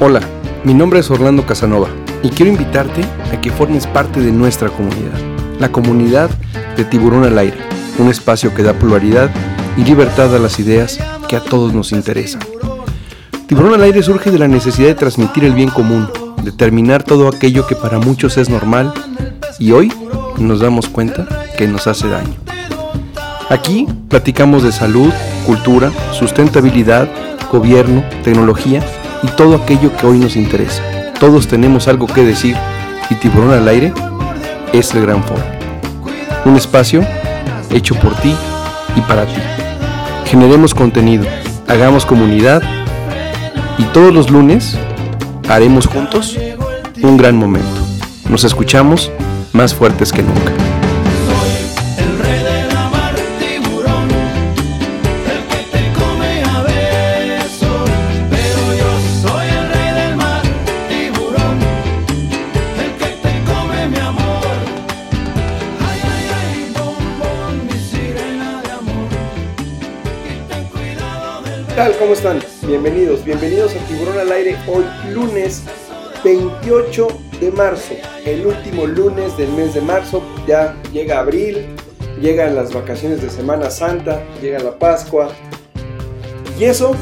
Hola, mi nombre es Orlando Casanova y quiero invitarte a que formes parte de nuestra comunidad, la comunidad de Tiburón al Aire, un espacio que da pluralidad y libertad a las ideas que a todos nos interesan. Tiburón al Aire surge de la necesidad de transmitir el bien común, determinar todo aquello que para muchos es normal y hoy nos damos cuenta que nos hace daño. Aquí platicamos de salud, cultura, sustentabilidad, gobierno, tecnología y todo aquello que hoy nos interesa. Todos tenemos algo que decir y Tiburón al Aire es el gran foro. Un espacio hecho por ti y para ti. Generemos contenido, hagamos comunidad y todos los lunes haremos juntos un gran momento. Nos escuchamos más fuertes que nunca. ¿Cómo están? Bienvenidos, bienvenidos a Tiburón al Aire hoy lunes 28 de marzo, el último lunes del mes de marzo, ya llega abril, llegan las vacaciones de Semana Santa, llega la Pascua y eso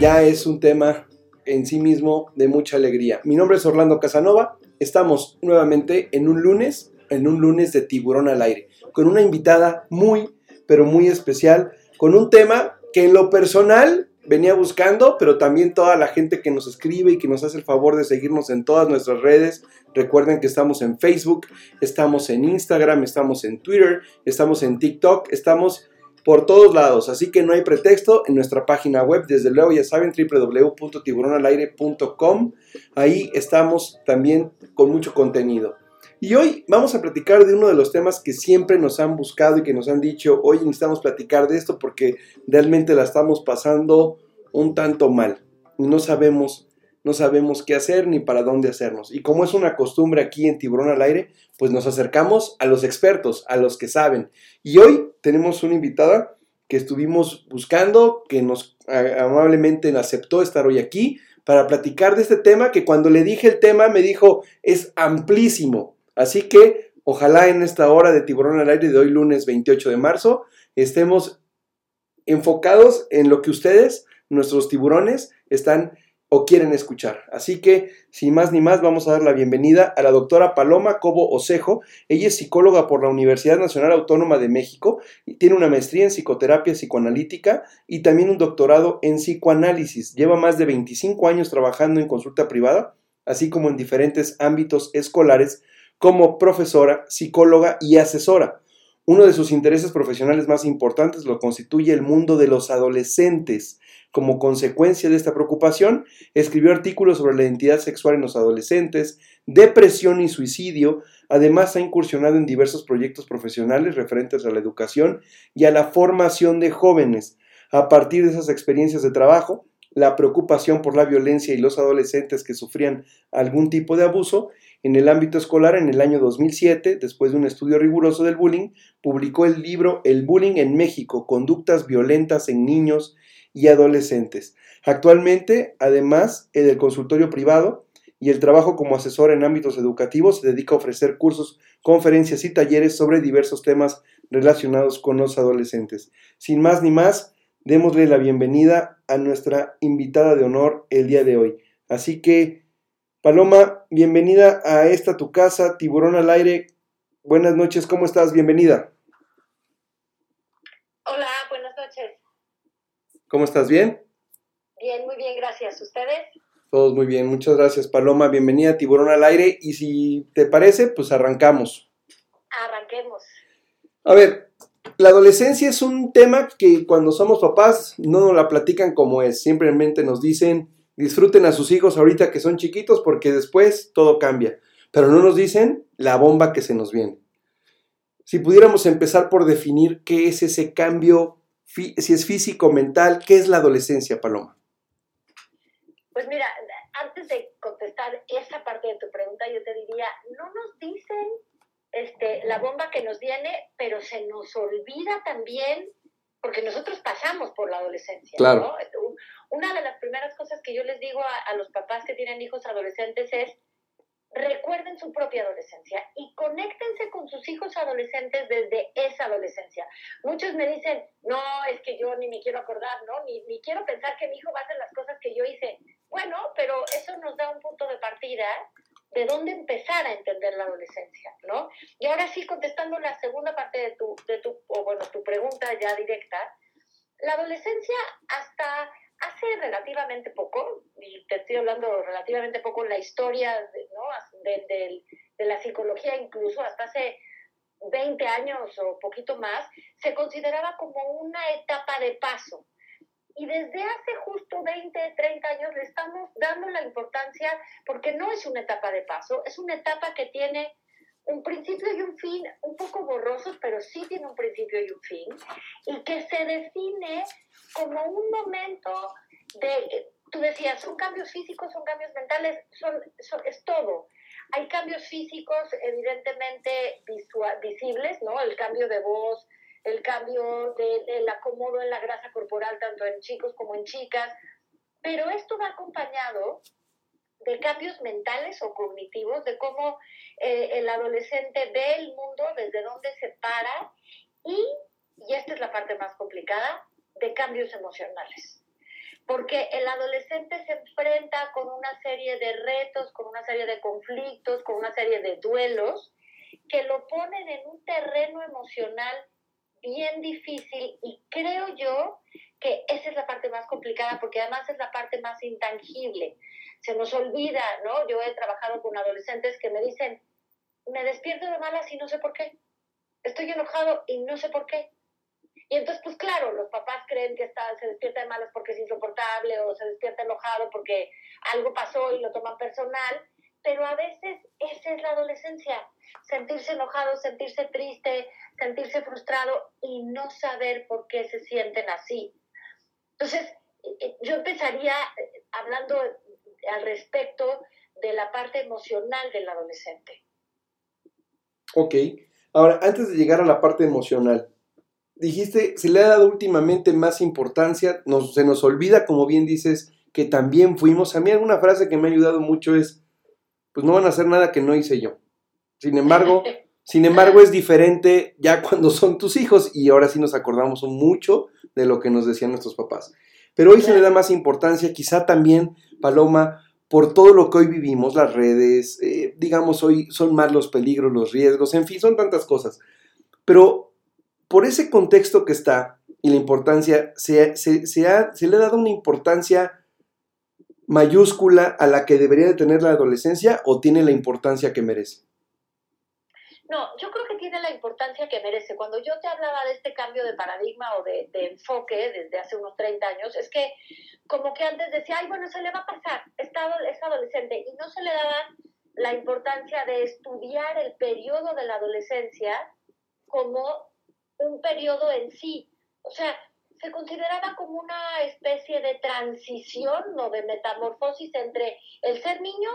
ya es un tema en sí mismo de mucha alegría. Mi nombre es Orlando Casanova, estamos nuevamente en un lunes, en un lunes de Tiburón al Aire, con una invitada muy, pero muy especial, con un tema que en lo personal venía buscando, pero también toda la gente que nos escribe y que nos hace el favor de seguirnos en todas nuestras redes. Recuerden que estamos en Facebook, estamos en Instagram, estamos en Twitter, estamos en TikTok, estamos por todos lados, así que no hay pretexto en nuestra página web, desde luego ya saben www.tiburonalaire.com, ahí estamos también con mucho contenido. Y hoy vamos a platicar de uno de los temas que siempre nos han buscado y que nos han dicho, hoy necesitamos platicar de esto porque realmente la estamos pasando un tanto mal. No sabemos, no sabemos qué hacer ni para dónde hacernos. Y como es una costumbre aquí en Tiburón al Aire, pues nos acercamos a los expertos, a los que saben. Y hoy tenemos una invitada que estuvimos buscando, que nos amablemente aceptó estar hoy aquí para platicar de este tema que cuando le dije el tema me dijo es amplísimo Así que ojalá en esta hora de Tiburón al Aire de hoy lunes 28 de marzo estemos enfocados en lo que ustedes, nuestros tiburones, están o quieren escuchar. Así que, sin más ni más, vamos a dar la bienvenida a la doctora Paloma Cobo Osejo. Ella es psicóloga por la Universidad Nacional Autónoma de México y tiene una maestría en psicoterapia psicoanalítica y también un doctorado en psicoanálisis. Lleva más de 25 años trabajando en consulta privada, así como en diferentes ámbitos escolares como profesora, psicóloga y asesora. Uno de sus intereses profesionales más importantes lo constituye el mundo de los adolescentes. Como consecuencia de esta preocupación, escribió artículos sobre la identidad sexual en los adolescentes, depresión y suicidio. Además, ha incursionado en diversos proyectos profesionales referentes a la educación y a la formación de jóvenes. A partir de esas experiencias de trabajo, la preocupación por la violencia y los adolescentes que sufrían algún tipo de abuso en el ámbito escolar, en el año 2007, después de un estudio riguroso del bullying, publicó el libro El bullying en México, conductas violentas en niños y adolescentes. Actualmente, además del consultorio privado y el trabajo como asesor en ámbitos educativos, se dedica a ofrecer cursos, conferencias y talleres sobre diversos temas relacionados con los adolescentes. Sin más ni más, démosle la bienvenida a nuestra invitada de honor el día de hoy. Así que Paloma, bienvenida a esta tu casa, Tiburón al aire. Buenas noches, ¿cómo estás? Bienvenida. Hola, buenas noches. ¿Cómo estás? ¿Bien? Bien, muy bien, gracias. ¿Ustedes? Todos muy bien, muchas gracias Paloma, bienvenida a Tiburón al aire y si te parece, pues arrancamos. Arranquemos. A ver, la adolescencia es un tema que cuando somos papás no nos la platican como es, simplemente nos dicen disfruten a sus hijos ahorita que son chiquitos porque después todo cambia. Pero no nos dicen la bomba que se nos viene. Si pudiéramos empezar por definir qué es ese cambio, si es físico, mental, ¿qué es la adolescencia, Paloma? Pues mira, antes de contestar esa parte de tu pregunta, yo te diría, no nos dicen este, la bomba que nos viene, pero se nos olvida también porque nosotros pasamos por la adolescencia. Claro. Una de las primeras cosas que yo les digo a, los papás que tienen hijos adolescentes es, recuerden su propia adolescencia y conéctense con sus hijos adolescentes desde esa adolescencia. Muchos me dicen, no, es que yo ni me quiero acordar, ¿no? Ni, ni quiero pensar que mi hijo va a hacer las cosas que yo hice. Bueno, pero eso nos da un punto de partida de dónde empezar a entender la adolescencia, ¿no? Y ahora sí, contestando la segunda parte de tu, de tu o bueno, tu pregunta ya directa, la adolescencia hasta hace relativamente poco, y te estoy hablando relativamente poco en la historia ¿no? de, de la psicología incluso, hasta hace 20 años o poquito más, se consideraba como una etapa de paso, y desde hace justo 20, 30 años le estamos dando la importancia, porque no es una etapa de paso, es una etapa que tiene un principio y un fin un poco borrosos, pero sí tiene un principio y un fin, y que se define como un momento de, tú decías, son cambios físicos, son cambios mentales, son, es todo. Hay cambios físicos evidentemente visibles, ¿no? El cambio de voz, el cambio del acomodo en la grasa corporal, tanto en chicos como en chicas, pero esto va acompañado de cambios mentales o cognitivos, de cómo eh, el adolescente ve el mundo, desde dónde se para y, y esta es la parte más complicada, de cambios emocionales. Porque el adolescente se enfrenta con una serie de retos, con una serie de conflictos, con una serie de duelos que lo ponen en un terreno emocional bien difícil y creo yo que esa es la parte más complicada porque además es la parte más intangible. Se nos olvida, ¿no? Yo he trabajado con adolescentes que me dicen, me despierto de malas y no sé por qué. Estoy enojado y no sé por qué. Y entonces, pues claro, los papás creen que está, se despierta de malas porque es insoportable o se despierta enojado porque algo pasó y lo toman personal, pero a veces esa es la adolescencia sentirse enojado, sentirse triste, sentirse frustrado y no saber por qué se sienten así. Entonces, eh, eh, yo empezaría eh, hablando al respecto de la parte emocional del adolescente. Ok, ahora, antes de llegar a la parte emocional, dijiste, se le ha dado últimamente más importancia, nos, se nos olvida, como bien dices, que también fuimos. A mí alguna frase que me ha ayudado mucho es, pues no van a hacer nada que no hice yo. Sin embargo, sin embargo es diferente ya cuando son tus hijos y ahora sí nos acordamos mucho de lo que nos decían nuestros papás. Pero hoy se le da más importancia, quizá también, Paloma, por todo lo que hoy vivimos, las redes, eh, digamos, hoy son más los peligros, los riesgos, en fin, son tantas cosas. Pero por ese contexto que está y la importancia, se, se, se, ha, se le ha dado una importancia mayúscula a la que debería de tener la adolescencia o tiene la importancia que merece? No, yo creo que tiene la importancia que merece. Cuando yo te hablaba de este cambio de paradigma o de, enfoque desde hace unos 30 años, es que como que antes decía, ay, bueno, se le va a pasar, está, es adolescente, y no se le daba la importancia de estudiar el periodo de la adolescencia como un periodo en sí. O sea, se consideraba como una especie de transición o de metamorfosis entre el ser niño,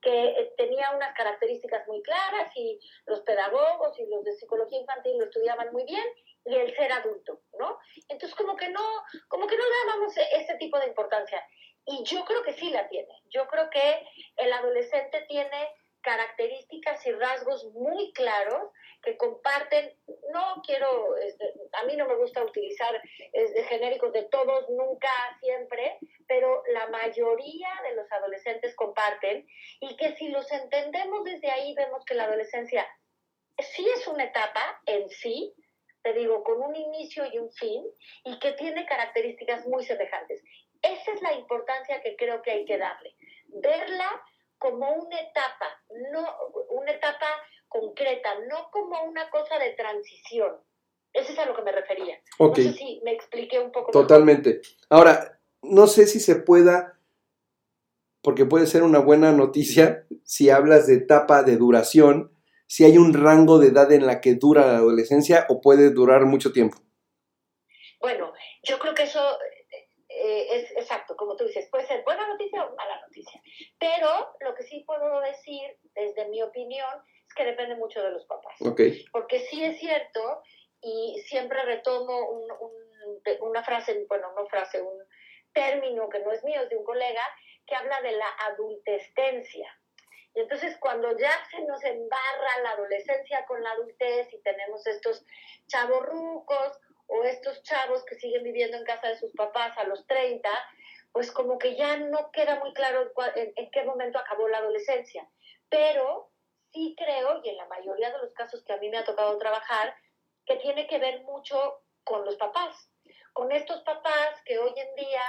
que eh, tenía unas características muy claras y los pedagogos y los de psicología infantil lo estudiaban muy bien, y el ser adulto, ¿no? Entonces como que no, como que no dábamos ese tipo de importancia. Y yo creo que sí la tiene. Yo creo que el adolescente tiene características y rasgos muy claros que comparten, no quiero, este, a mí no me gusta utilizar este, genéricos de todos, nunca, siempre, pero la mayoría de los adolescentes comparten y que si los entendemos desde ahí vemos que la adolescencia sí es una etapa en sí, te digo, con un inicio y un fin, y que tiene características muy semejantes. Esa es la importancia que creo que hay que darle. Verla como una etapa, no una etapa concreta, no como una cosa de transición. Eso es a lo que me refería. No sé si me expliqué un poco. Totalmente. Ahora, no sé si se pueda, porque puede ser una buena noticia si hablas de etapa de duración, si hay un rango de edad en la que dura la adolescencia o puede durar mucho tiempo. Bueno, yo creo que eso eh, es exacto, como tú dices, puede ser buena noticia o mala noticia. Pero lo que sí puedo decir, desde mi opinión, es que depende mucho de los papás. Porque sí es cierto, y siempre retomo una frase, bueno, no frase, un, término que no es mío, es de un colega, que habla de la adultescencia. Y entonces cuando ya se nos embarra la adolescencia con la adultez y tenemos estos chavos rucos o estos chavos que siguen viviendo en casa de sus papás a los 30, pues como que ya no queda muy claro en, qué momento acabó la adolescencia. Pero sí creo, y en la mayoría de los casos que a mí me ha tocado trabajar, que tiene que ver mucho con los papás, con estos papás que hoy en día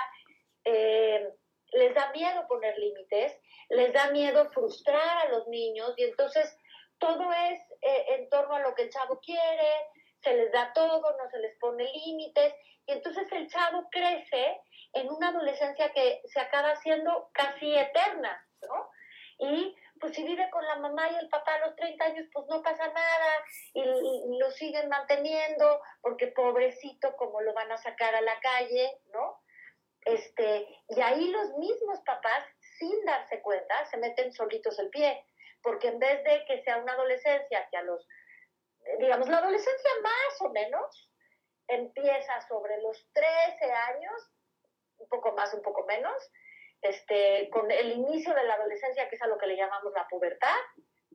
eh, les da miedo poner límites, les da miedo frustrar a los niños y entonces todo es eh, en torno a lo que el chavo quiere, se les da todo, no se les pone límites y entonces el chavo crece en una adolescencia que se acaba siendo casi eterna, ¿no? Y pues si vive con la mamá y el papá a los 30 años, pues no pasa nada y, lo siguen manteniendo porque pobrecito, como lo van a sacar a la calle, ¿no? Este, y ahí los mismos papás, sin darse cuenta, se meten solitos el pie, porque en vez de que sea una adolescencia que a los, digamos, la adolescencia más o menos empieza sobre los 13 años, un poco más, un poco menos, este, con el inicio de la adolescencia, que es a lo que le llamamos la pubertad,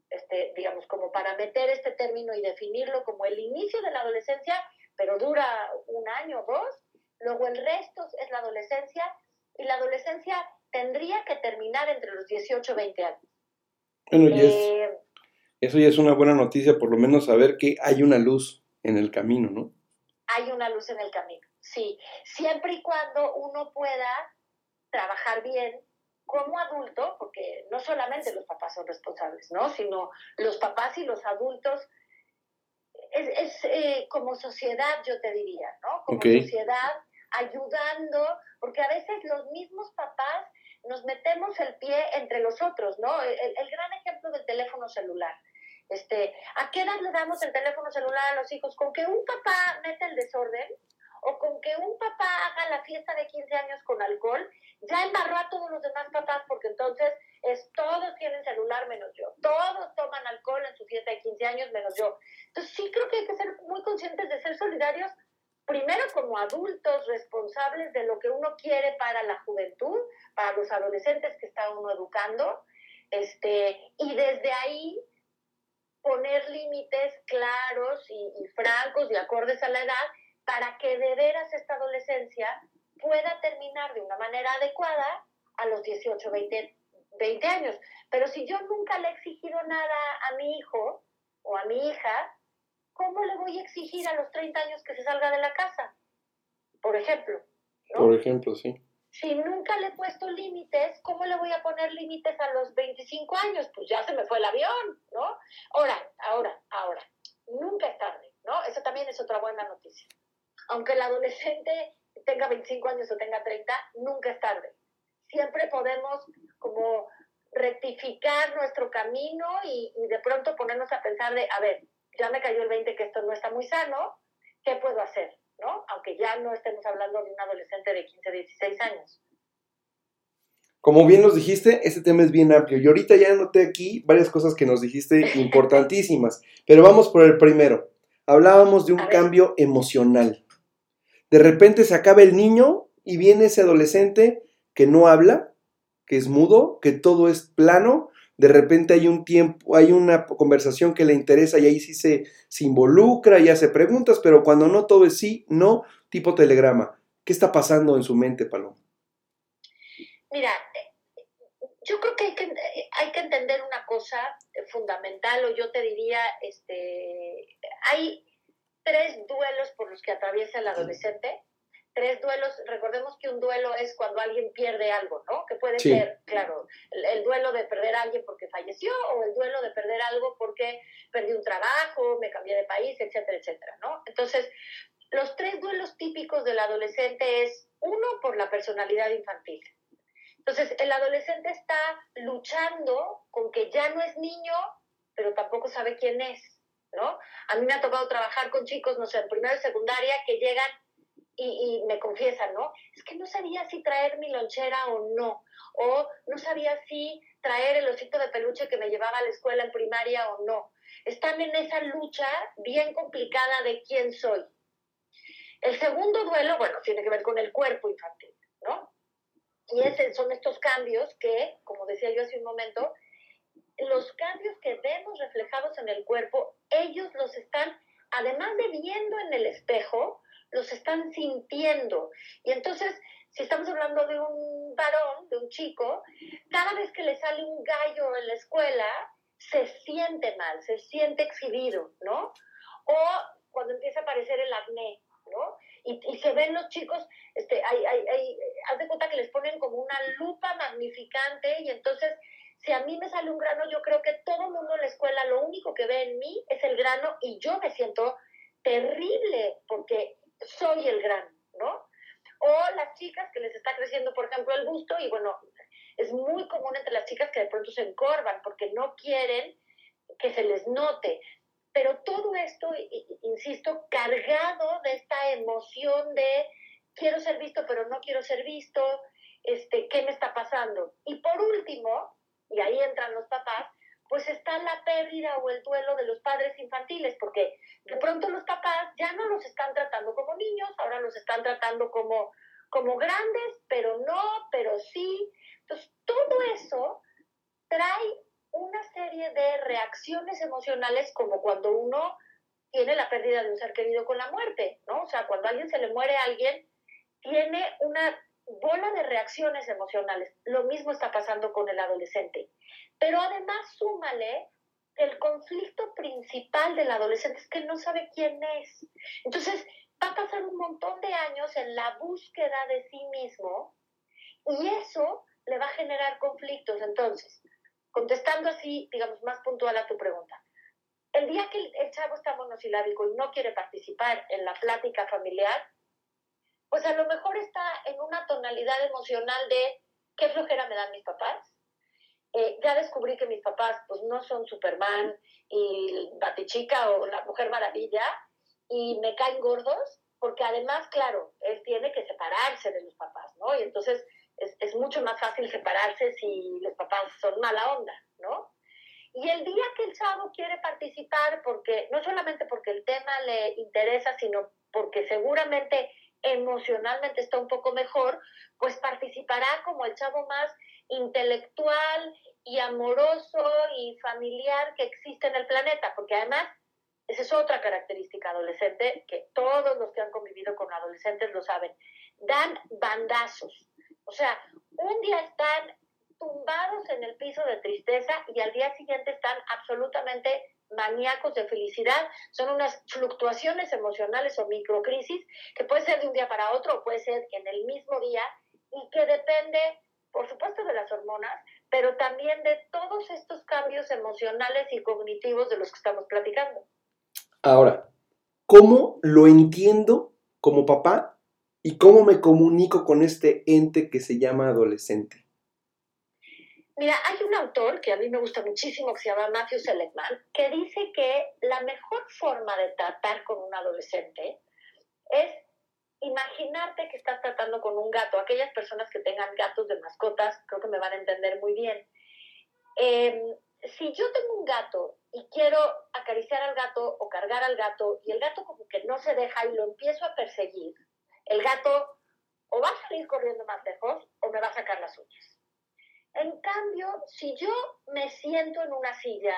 este, digamos, como para meter este término y definirlo como el inicio de la adolescencia, pero dura un año o dos, luego el resto es la adolescencia, y la adolescencia tendría que terminar entre los 18 y 20 años. Bueno, eh, eso ya es una buena noticia, por lo menos saber que hay una luz en el camino, ¿no? Hay una luz en el camino, sí, siempre y cuando uno pueda trabajar bien como adulto, porque no solamente los papás son responsables, ¿no? Sino los papás y los adultos, es, eh, como sociedad, yo te diría, ¿no? Como sociedad, ayudando, porque a veces los mismos papás nos metemos el pie entre los otros, ¿no? El, el, gran ejemplo del teléfono celular. Este, ¿A qué edad le damos el teléfono celular a los hijos? Con que un papá mete el desorden, o con que un papá haga la fiesta de 15 años con alcohol, ya embarró a todos los demás papás porque entonces es todos tienen celular menos yo, todos toman alcohol en su fiesta de 15 años menos yo. Entonces sí creo que hay que ser muy conscientes de ser solidarios, primero como adultos responsables de lo que uno quiere para la juventud, para los adolescentes que está uno educando, este, y desde ahí poner límites claros y, y francos y acordes a la edad para que de veras esta adolescencia pueda terminar de una manera adecuada a los 18, 20, 20 años. Pero si yo nunca le he exigido nada a mi hijo o a mi hija, ¿cómo le voy a exigir a los 30 años que se salga de la casa? Por ejemplo. Por ejemplo, sí. Si nunca le he puesto límites, ¿cómo le voy a poner límites a los 25 años? Pues ya se me fue el avión, ¿no? Ahora, ahora, ahora. Nunca es tarde, ¿no? Eso también es otra buena noticia aunque el adolescente tenga 25 años o tenga 30, nunca es tarde. Siempre podemos como rectificar nuestro camino y, de pronto ponernos a pensar de, a ver, ya me cayó el 20 que esto no está muy sano, ¿qué puedo hacer? ¿No? Aunque ya no estemos hablando de un adolescente de 15, 16 años. Como bien nos dijiste, este tema es bien amplio y ahorita ya anoté aquí varias cosas que nos dijiste importantísimas, pero vamos por el primero. Hablábamos de un cambio emocional. De repente se acaba el niño y viene ese adolescente que no habla, que es mudo, que todo es plano. De repente hay un tiempo, hay una conversación que le interesa y ahí sí se, se involucra y hace preguntas, pero cuando no todo es sí, no, tipo telegrama. ¿Qué está pasando en su mente, Paloma? Mira, yo creo que hay, que hay que entender una cosa fundamental, o yo te diría, este, hay, tres duelos por los que atraviesa el adolescente. Tres duelos, recordemos que un duelo es cuando alguien pierde algo, ¿no? Que puede ser, claro, el, duelo de perder a alguien porque falleció o el duelo de perder algo porque perdí un trabajo, me cambié de país, etcétera, etcétera, ¿no? Entonces, los tres duelos típicos del adolescente es uno por la personalidad infantil. Entonces, el adolescente está luchando con que ya no es niño, pero tampoco sabe quién es. ¿no? A mí me ha tocado trabajar con chicos, no sé, en primera y secundaria, que llegan y, me confiesan, ¿no? Es que no sabía si traer mi lonchera o no, o no sabía si traer el osito de peluche que me llevaba a la escuela en primaria o no. Están en esa lucha bien complicada de quién soy. El segundo duelo, bueno, tiene que ver con el cuerpo infantil, ¿no? y ese, son estos cambios que, como decía yo hace un momento, los cambios que vemos reflejados en el cuerpo, ellos los están, además de viendo en el espejo, los están sintiendo. Y entonces, si estamos hablando de un varón, de un chico, cada vez que le sale un gallo en la escuela, se siente mal, se siente exhibido, ¿no? O cuando empieza a aparecer el acné, ¿no? Y, se ven los chicos, este, hay, hay, haz de cuenta que les ponen como una lupa magnificante y entonces si a mí me sale un grano, yo creo que todo el mundo en la escuela lo único que ve en mí es el grano y yo me siento terrible porque soy el grano, ¿no? O las chicas que les está creciendo, por ejemplo, el busto y bueno, es muy común entre las chicas que de pronto se encorvan porque no quieren que se les note. Pero todo esto, insisto, cargado de esta emoción de quiero ser visto, pero no quiero ser visto, este, ¿qué me está pasando? Y por último, y ahí entran los papás, pues está la pérdida o el duelo de los padres infantiles, porque de pronto los papás ya no los están tratando como niños, ahora los están tratando como, como grandes, pero no, pero sí. Entonces, todo eso trae una serie de reacciones emocionales como cuando uno tiene la pérdida de un ser querido con la muerte, ¿no? O sea, cuando a alguien se le muere a alguien, tiene una bola de reacciones emocionales. Lo mismo está pasando con el adolescente. Pero además súmale el conflicto principal del adolescente es que no sabe quién es. Entonces, va a pasar un montón de años en la búsqueda de sí mismo y eso le va a generar conflictos. Entonces, contestando así, digamos, más puntual a tu pregunta, el día que el, chavo está monosilábico y no quiere participar en la plática familiar, pues a lo mejor está en una tonalidad emocional de qué flojera me dan mis papás. Eh, ya descubrí que mis papás pues no son Superman y Batichica o la Mujer Maravilla y me caen gordos porque además, claro, él tiene que separarse de los papás, ¿no? Y entonces es, es mucho más fácil separarse si los papás son mala onda, ¿no? Y el día que el chavo quiere participar, porque no solamente porque el tema le interesa, sino porque seguramente emocionalmente está un poco mejor, pues participará como el chavo más intelectual y amoroso y familiar que existe en el planeta, porque además esa es otra característica adolescente que todos los que han convivido con adolescentes lo saben, dan bandazos. O sea, un día están tumbados en el piso de tristeza y al día siguiente están absolutamente maníacos de felicidad, son unas fluctuaciones emocionales o microcrisis que puede ser de un día para otro o puede ser en el mismo día y que depende, por supuesto, de las hormonas, pero también de todos estos cambios emocionales y cognitivos de los que estamos platicando. Ahora, ¿cómo lo entiendo como papá y cómo me comunico con este ente que se llama adolescente? Mira, hay un autor que a mí me gusta muchísimo que se llama Matthew Seligman, que dice que la mejor forma de tratar con un adolescente es imaginarte que estás tratando con un gato. Aquellas personas que tengan gatos de mascotas creo que me van a entender muy bien. Em, si yo tengo un gato y quiero acariciar al gato o cargar al gato y el gato como que no se deja y lo empiezo a perseguir, el gato o va a salir corriendo más lejos o me va a sacar las uñas. En cambio, si yo me siento en una silla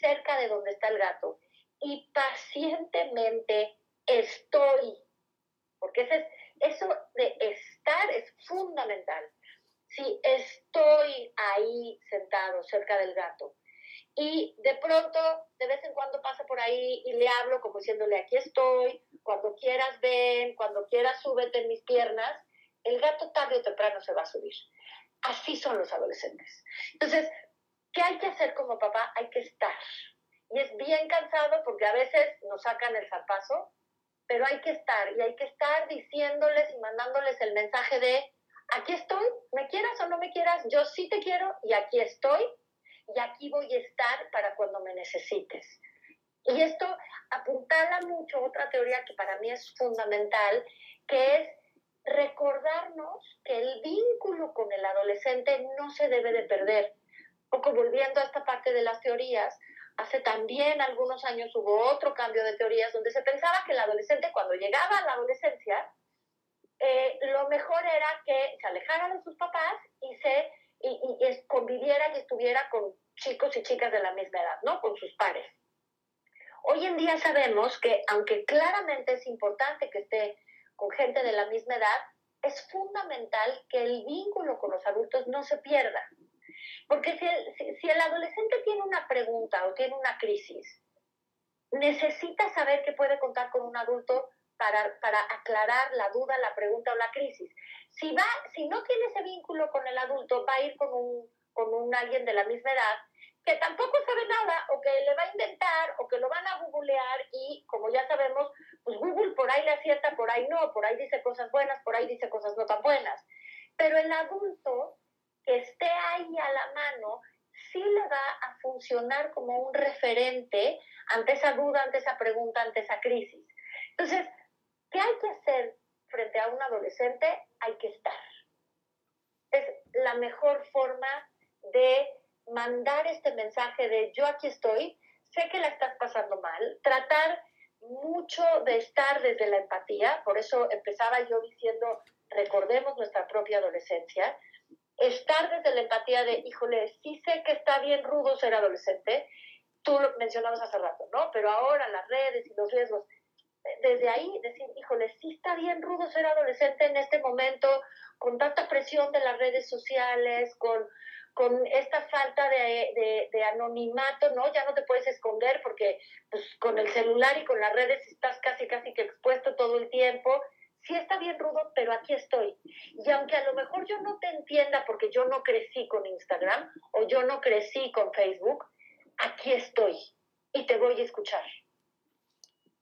cerca de donde está el gato y pacientemente estoy, porque eso de estar es fundamental. Si estoy ahí sentado cerca del gato y de pronto de vez en cuando pasa por ahí y le hablo como diciéndole aquí estoy, cuando quieras ven, cuando quieras súbete en mis piernas, el gato tarde o temprano se va a subir. Así son los adolescentes. Entonces, ¿qué hay que hacer como papá? Hay que estar. Y es bien cansado porque a veces nos sacan el zarpazo, pero hay que estar y hay que estar diciéndoles y mandándoles el mensaje de, aquí estoy, me quieras o no me quieras, yo sí te quiero y aquí estoy y aquí voy a estar para cuando me necesites. Y esto apuntala mucho otra teoría que para mí es fundamental, que es recordarnos que el vínculo con el adolescente no se debe de perder. Poco volviendo a esta parte de las teorías, hace también algunos años hubo otro cambio de teorías donde se pensaba que el adolescente cuando llegaba a la adolescencia eh, lo mejor era que se alejara de sus papás y se y, y, conviviera y estuviera con chicos y chicas de la misma edad, ¿no? Con sus pares. Hoy en día sabemos que, aunque claramente es importante que esté con gente de la misma edad, es fundamental que el vínculo con los adultos no se pierda. Porque si el, si el adolescente tiene una pregunta o tiene una crisis, necesita saber que puede contar con un adulto para, para, aclarar la duda, la pregunta o la crisis. Si, va, si no tiene ese vínculo con el adulto, va a ir con un, con un alguien de la misma edad que tampoco sabe nada o que le va a inventar o que lo van a googlear y como ya sabemos, pues Google por ahí le acierta, por ahí no, por ahí dice cosas buenas, por ahí dice cosas no tan buenas. Pero el adulto que esté ahí a la mano sí le va a funcionar como un referente ante esa duda, ante esa pregunta, ante esa crisis. Entonces, ¿qué hay que hacer frente a un adolescente? Hay que estar. Es la mejor forma de mandar este mensaje de yo aquí estoy, sé que la estás pasando mal, tratar mucho de estar desde la empatía, por eso empezaba yo diciendo, recordemos nuestra propia adolescencia, estar desde la empatía de, híjole, sí sé que está bien rudo ser adolescente, tú lo mencionabas hace rato, ¿no? Pero ahora las redes y los riesgos, desde ahí decir, híjole, sí está bien rudo ser adolescente en este momento, con tanta presión de las redes sociales, con, con esta falta de, de, anonimato, ¿no? Ya no te puedes esconder porque pues, con el celular y con las redes estás casi, casi que expuesto todo el tiempo. Sí está bien rudo, pero aquí estoy. Y aunque a lo mejor yo no te entienda porque yo no crecí con Instagram o yo no crecí con Facebook, aquí estoy y te voy a escuchar.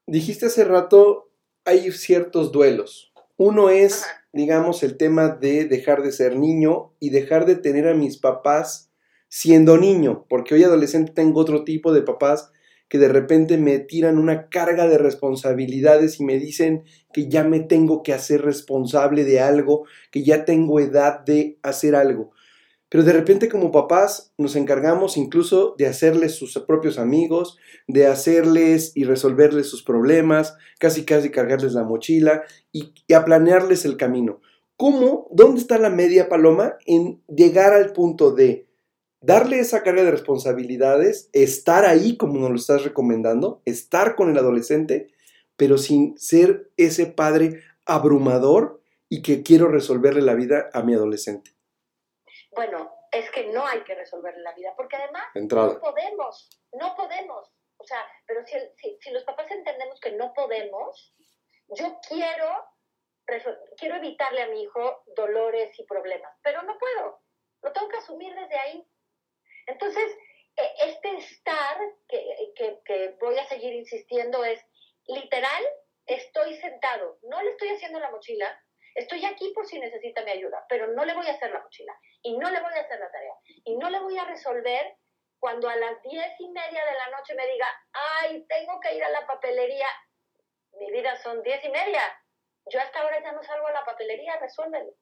Dijiste hace rato, hay ciertos duelos. Uno es, digamos, el tema de dejar de ser niño y dejar de tener a mis papás siendo niño, porque hoy adolescente tengo otro tipo de papás que de repente me tiran una carga de responsabilidades y me dicen que ya me tengo que hacer responsable de algo, que ya tengo edad de hacer algo. Pero de repente como papás nos encargamos incluso de hacerles sus propios amigos, de hacerles y resolverles sus problemas, casi casi cargarles la mochila y, a planearles el camino. ¿Cómo? ¿Dónde está la media paloma en llegar al punto de darle esa carga de responsabilidades, estar ahí como nos lo estás recomendando, estar con el adolescente, pero sin ser ese padre abrumador y que quiero resolverle la vida a mi adolescente? Bueno, es que no hay que resolver la vida, porque además no podemos, no podemos. O sea, pero si, si, los papás entendemos que no podemos, yo quiero, quiero evitarle a mi hijo dolores y problemas, pero no puedo. Lo tengo que asumir desde ahí. Entonces, e, este estar que, que, que voy a seguir insistiendo es literal, estoy sentado, no le estoy haciendo la mochila, Estoy aquí por si necesita mi ayuda, pero no le voy a hacer la mochila y no le voy a hacer la tarea y no le voy a resolver cuando a las diez y media de la noche me diga, ay, tengo que ir a la papelería. Mi vida son diez y media. Yo hasta ahora ya no salgo a la papelería, resuélvelo.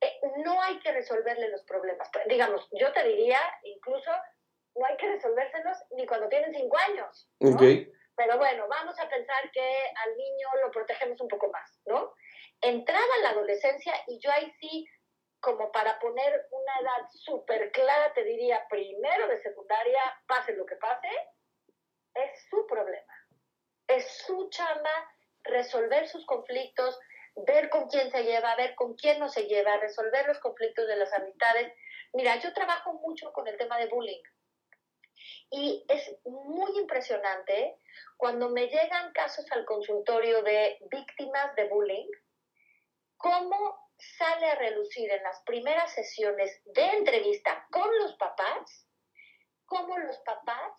Eh, no hay que resolverle los problemas. Digamos, yo te diría, incluso, no hay que resolvérselos ni cuando tienen cinco años. Pero bueno, vamos a pensar que al niño lo protegemos un poco más, ¿no? Entrada la adolescencia y yo ahí sí, como para poner una edad súper clara, te diría primero de secundaria, pase lo que pase, es su problema. Es su chamba resolver sus conflictos, ver con quién se lleva, ver con quién no se lleva, resolver los conflictos de las amistades. Mira, yo trabajo mucho con el tema de bullying. Y es muy impresionante cuando me llegan casos al consultorio de víctimas de bullying, cómo sale a relucir en las primeras sesiones de entrevista con los papás, cómo los papás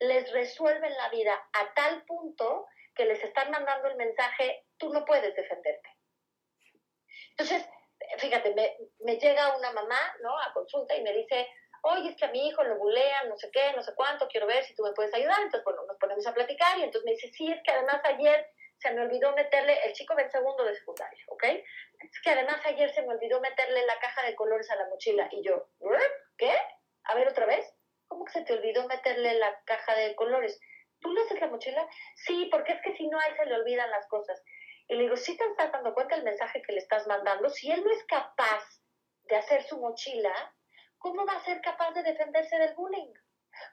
les resuelven la vida a tal punto que les están mandando el mensaje, tú no puedes defenderte. Entonces, fíjate, me, me llega una mamá ¿no? a consulta y me dice, oye, es que a mi hijo lo bulean, no sé qué, no sé cuánto, quiero ver si tú me puedes ayudar. Entonces, bueno, nos ponemos a platicar y entonces me dice, sí, es que además ayer se me olvidó meterle, el chico en segundo de secundaria, ¿ok? Es que además ayer se me olvidó meterle la caja de colores a la mochila y yo, ¿qué? A ver otra vez, ¿cómo que se te olvidó meterle la caja de colores? ¿Tú le haces la mochila? Sí, porque es que si no a él se le olvidan las cosas. Y le digo, si te estás dando cuenta del mensaje que le estás mandando? Si él no es capaz de hacer su mochila, ¿cómo va a ser capaz de defenderse del bullying?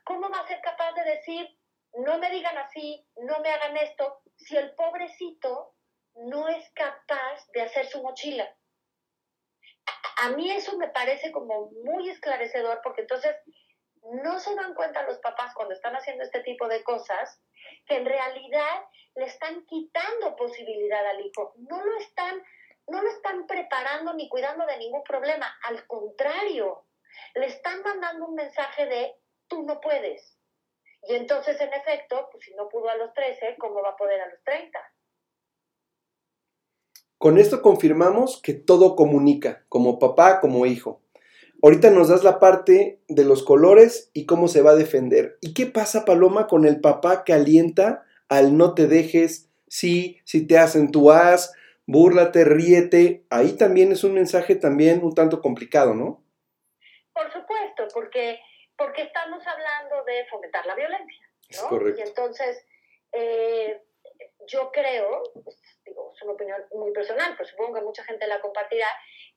¿Cómo va a ser capaz de decir, no me digan así, no me hagan esto, si el pobrecito no es capaz de hacer su mochila? A, mí eso me parece como muy esclarecedor porque entonces no se dan cuenta los papás cuando están haciendo este tipo de cosas que en realidad le están quitando posibilidad al hijo, no lo están no lo están preparando ni cuidando de ningún problema, al contrario, le están mandando un mensaje de tú no puedes. Y entonces, en efecto, pues si no pudo a los 13, ¿cómo va a poder a los 30? Con esto confirmamos que todo comunica, como papá, como hijo. Ahorita nos das la parte de los colores y cómo se va a defender. ¿Y qué pasa, Paloma, con el papá que alienta al no te dejes, sí, si te hacen tu as, búrlate, ríete? Ahí también es un mensaje también un tanto complicado, ¿no? Por supuesto, porque, porque estamos hablando de fomentar la violencia, ¿no? correcto. Y entonces, eh, yo creo, pues, digo, es una opinión muy personal, pero supongo que mucha gente la compartirá,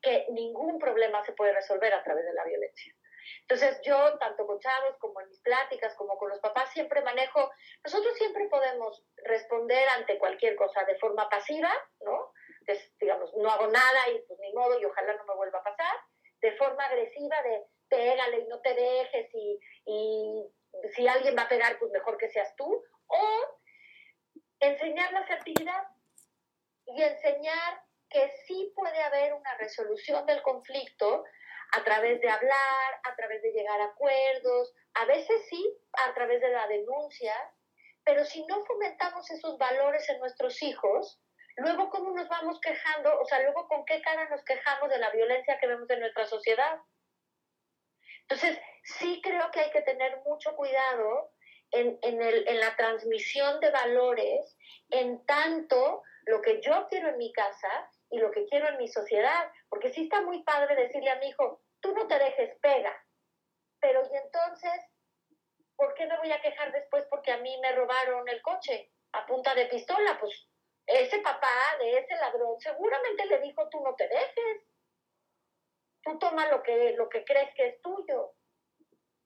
que ningún problema se puede resolver a través de la violencia. Entonces yo, tanto con chavos como en mis pláticas, como con los papás, siempre manejo, nosotros siempre podemos responder ante cualquier cosa de forma pasiva, ¿no? digamos, no hago nada y pues ni modo y ojalá no me vuelva a pasar, de forma agresiva de pégale y no te dejes y, y si alguien va a pegar, pues mejor que seas tú, o enseñar la asertividad y enseñar que sí puede haber una resolución del conflicto a través de hablar, a través de llegar a acuerdos, a veces sí, a través de la denuncia, pero si no fomentamos esos valores en nuestros hijos, luego cómo nos vamos quejando, o sea, luego con qué cara nos quejamos de la violencia que vemos en nuestra sociedad. Entonces, sí creo que hay que tener mucho cuidado en, en la transmisión de valores, en tanto lo que yo quiero en mi casa y lo que quiero en mi sociedad, porque sí está muy padre decirle a mi hijo, tú no te dejes, pega, pero y entonces, ¿por qué me voy a quejar después porque a mí me robaron el coche a punta de pistola? Pues ese papá de ese ladrón seguramente le dijo, tú no te dejes, tú toma lo que, lo que crees que es tuyo.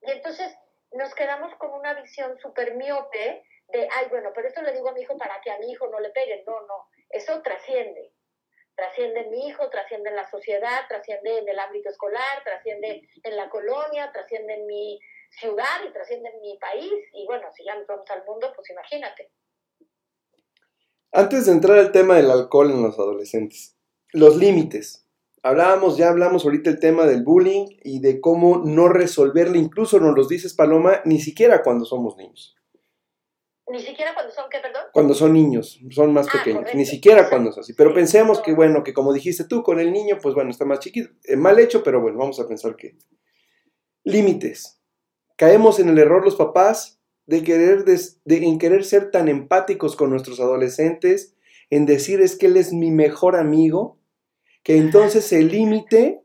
Y entonces nos quedamos con una visión súper miope de, ay, bueno, pero esto le digo a mi hijo para que a mi hijo no le peguen. No, no, eso trasciende. Trasciende en mi hijo, trasciende en la sociedad, trasciende en el ámbito escolar, trasciende en la colonia, trasciende en mi ciudad y trasciende en mi país. Y bueno, si ya nos vamos al mundo, pues imagínate. Antes de entrar al tema del alcohol en los adolescentes, los límites. Hablábamos, ya hablamos ahorita el tema del bullying y de cómo no resolverlo, incluso nos los dices Paloma, ni siquiera cuando somos niños. Ni siquiera cuando son, ¿qué, perdón? Cuando son niños, son más ah, pequeños, ni siquiera cuando es así. Pero pensemos que, bueno, que como dijiste tú, con el niño, pues bueno, está más chiquito, eh, mal hecho, pero bueno, vamos a pensar que... Límites. Caemos en el error los papás de querer, de, en querer ser tan empáticos con nuestros adolescentes, en decir es que él es mi mejor amigo, que entonces el límite,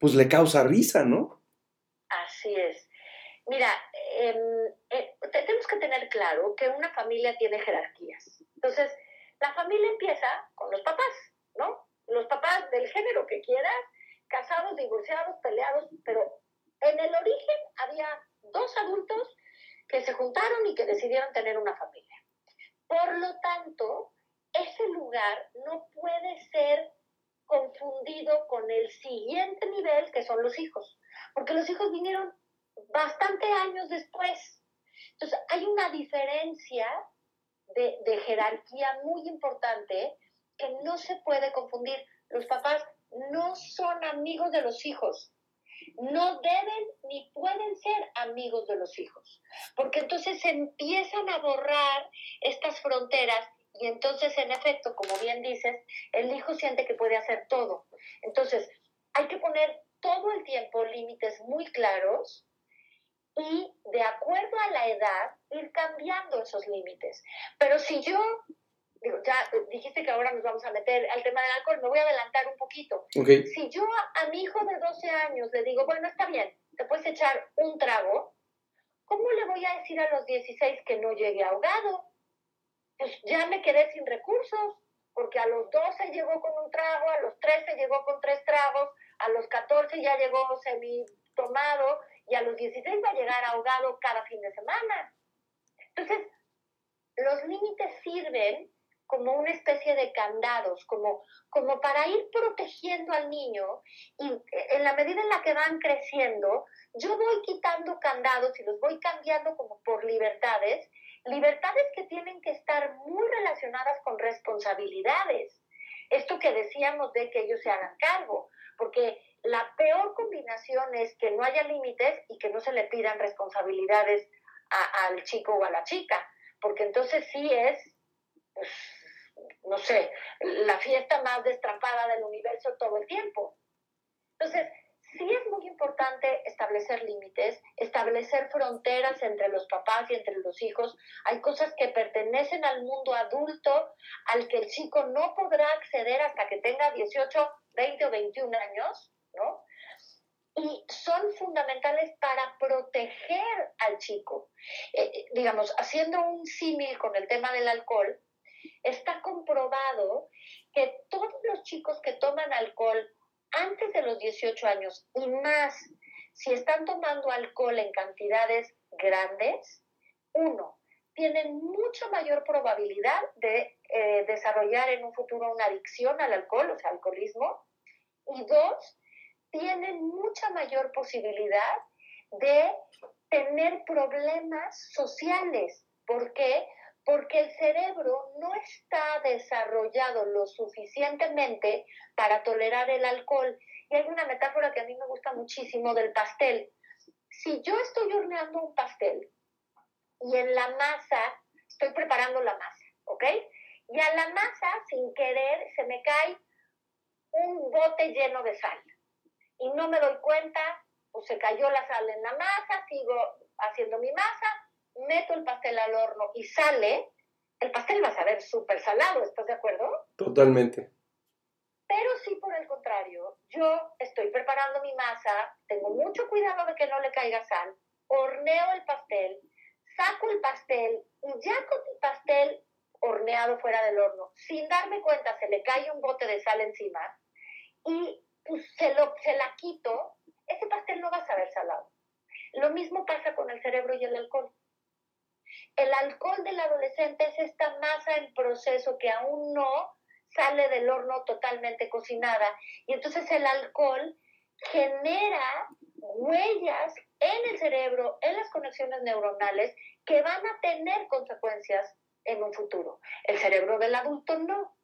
pues le causa risa, ¿no? Así es. Mira, em, eh, tenemos que tener claro que una familia tiene jerarquías. Entonces, la familia empieza con los papás, ¿no? Los papás del género que quieras, casados, divorciados, peleados, pero en el origen había dos adultos que se juntaron y que decidieron tener una familia. Por lo tanto, ese lugar no puede ser confundido con el siguiente nivel, que son los hijos, porque los hijos vinieron bastante años después. Entonces, hay una diferencia de, de jerarquía muy importante que no se puede confundir. Los papás no son amigos de los hijos no deben ni pueden ser amigos de los hijos, porque entonces empiezan a borrar estas fronteras y entonces en efecto, como bien dices, el hijo siente que puede hacer todo. Entonces, hay que poner todo el tiempo límites muy claros y de acuerdo a la edad ir cambiando esos límites. Pero si yo digo, ya dijiste que ahora nos vamos a meter al tema del alcohol, me voy a adelantar un poquito. Si yo a, mi hijo de 12 años le digo, bueno, está bien, te puedes echar un trago, ¿cómo le voy a decir a los 16 que no llegue ahogado? Pues ya me quedé sin recursos, porque a los 12 llegó con un trago, a los 13 llegó con tres tragos, a los 14 ya llegó semi tomado y a los 16 va a llegar ahogado cada fin de semana. Entonces, los límites sirven como una especie de candados, como, como para ir protegiendo al niño y en la medida en la que van creciendo, yo voy quitando candados y los voy cambiando como por libertades, libertades que tienen que estar muy relacionadas con responsabilidades. Esto que decíamos de que ellos se hagan cargo, porque la peor combinación es que no haya límites y que no se le pidan responsabilidades al chico o a la chica, porque entonces sí es, pues, no sé, la fiesta más destrapada del universo todo el tiempo. Entonces, sí es muy importante establecer límites, establecer fronteras entre los papás y entre los hijos. Hay cosas que pertenecen al mundo adulto, al que el chico no podrá acceder hasta que tenga 18, 20 o 21 años, ¿no? Y son fundamentales para proteger al chico. Eh, eh, digamos, haciendo un símil con el tema del alcohol, está comprobado que todos los chicos que toman alcohol antes de los 18 años y más si están tomando alcohol en cantidades grandes, uno, tienen mucha mayor probabilidad de eh, desarrollar en un futuro una adicción al alcohol, o sea, alcoholismo, y dos, tienen mucha mayor posibilidad de tener problemas sociales. ¿Por qué? Porque el cerebro no está desarrollado lo suficientemente para tolerar el alcohol. Y hay una metáfora que a mí me gusta muchísimo del pastel. Si yo estoy horneando un pastel y en la masa, estoy preparando la masa, ¿ok? Y a la masa, sin querer, se me cae un bote lleno de sal. Y no me doy cuenta, pues se cayó la sal en la masa, sigo haciendo mi masa, meto el pastel al horno y sale, el pastel va a saber súper salado, ¿estás de acuerdo? Totalmente. Pero si por el contrario, yo estoy preparando mi masa, tengo mucho cuidado de que no le caiga sal, horneo el pastel, saco el pastel y ya con el pastel horneado fuera del horno, sin darme cuenta se le cae un bote de sal encima y pues, se, lo, se la quito, ese pastel no va a saber salado. Lo mismo pasa con el cerebro y el alcohol. El alcohol del adolescente es esta masa en proceso que aún no sale del horno totalmente cocinada. Y entonces el alcohol genera huellas en el cerebro, en las conexiones neuronales, que van a tener consecuencias en un futuro. El cerebro del adulto no.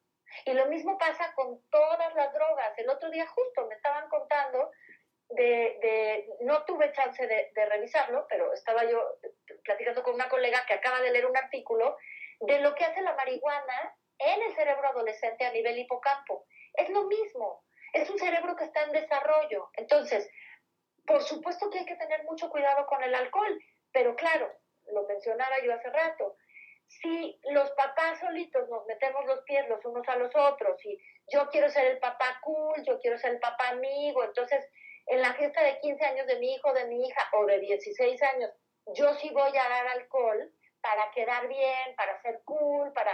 Y lo mismo pasa con todas las drogas. El otro día justo me estaban contando de, no tuve chance de, revisarlo, pero estaba yo platicando con una colega que acaba de leer un artículo de lo que hace la marihuana en el cerebro adolescente a nivel hipocampo. Es lo mismo, es un cerebro que está en desarrollo. Entonces, por supuesto que hay que tener mucho cuidado con el alcohol, pero claro, lo mencionaba yo hace rato, si los papás solitos nos metemos los pies los unos a los otros y yo quiero ser el papá cool, yo quiero ser el papá amigo, entonces en la fiesta de 15 años de mi hijo, de mi hija o de 16 años, yo sí voy a dar alcohol para quedar bien, para ser cool, para...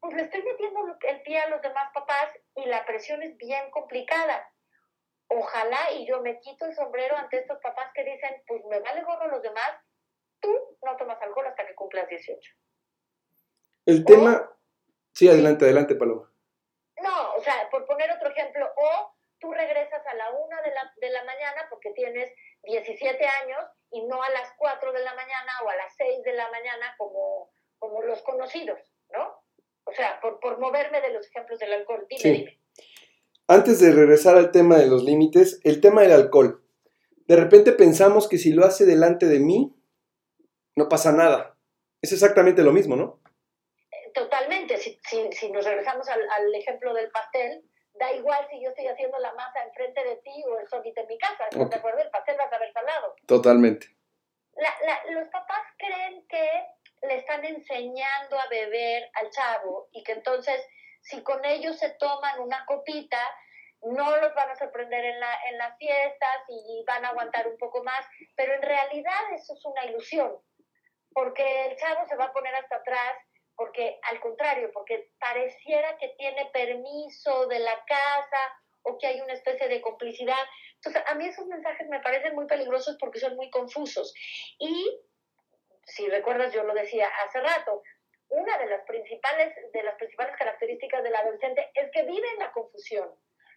Pues le estoy metiendo el pie a los demás papás y la presión es bien complicada. Ojalá y yo me quito el sombrero ante estos papás que dicen, pues me vale gorro los demás, tú no tomas alcohol hasta que cumplas 18. El tema... sí, adelante, adelante, Paloma. No, o sea, por poner otro ejemplo, o tú regresas a la una de la, de la mañana porque tienes 17 años y no a las 4 de la mañana o a las 6 de la mañana como, como los conocidos, ¿no? O sea, por, por moverme de los ejemplos del alcohol. Dime, dime. Antes de regresar al tema de los límites, el tema del alcohol. De repente pensamos que si lo hace delante de mí, no pasa nada. Es exactamente lo mismo, ¿no? Eh, totalmente. Si, si, si nos regresamos al, al, ejemplo del pastel, da igual si yo estoy haciendo la masa enfrente de ti o el solito en mi casa, ¿estás de acuerdo? El pastel va a saber salado. Totalmente. La, la, los papás creen que le están enseñando a beber al chavo y que entonces si con ellos se toman una copita, no los van a sorprender en, la, en las fiestas y van a aguantar un poco más, pero en realidad eso es una ilusión, porque el chavo se va a poner hasta atrás porque al contrario, porque pareciera que tiene permiso de la casa o que hay una especie de complicidad. Entonces, a mí esos mensajes me parecen muy peligrosos porque son muy confusos. Y, si recuerdas, yo lo decía hace rato, una de las principales, de las principales características del adolescente es que vive en la confusión.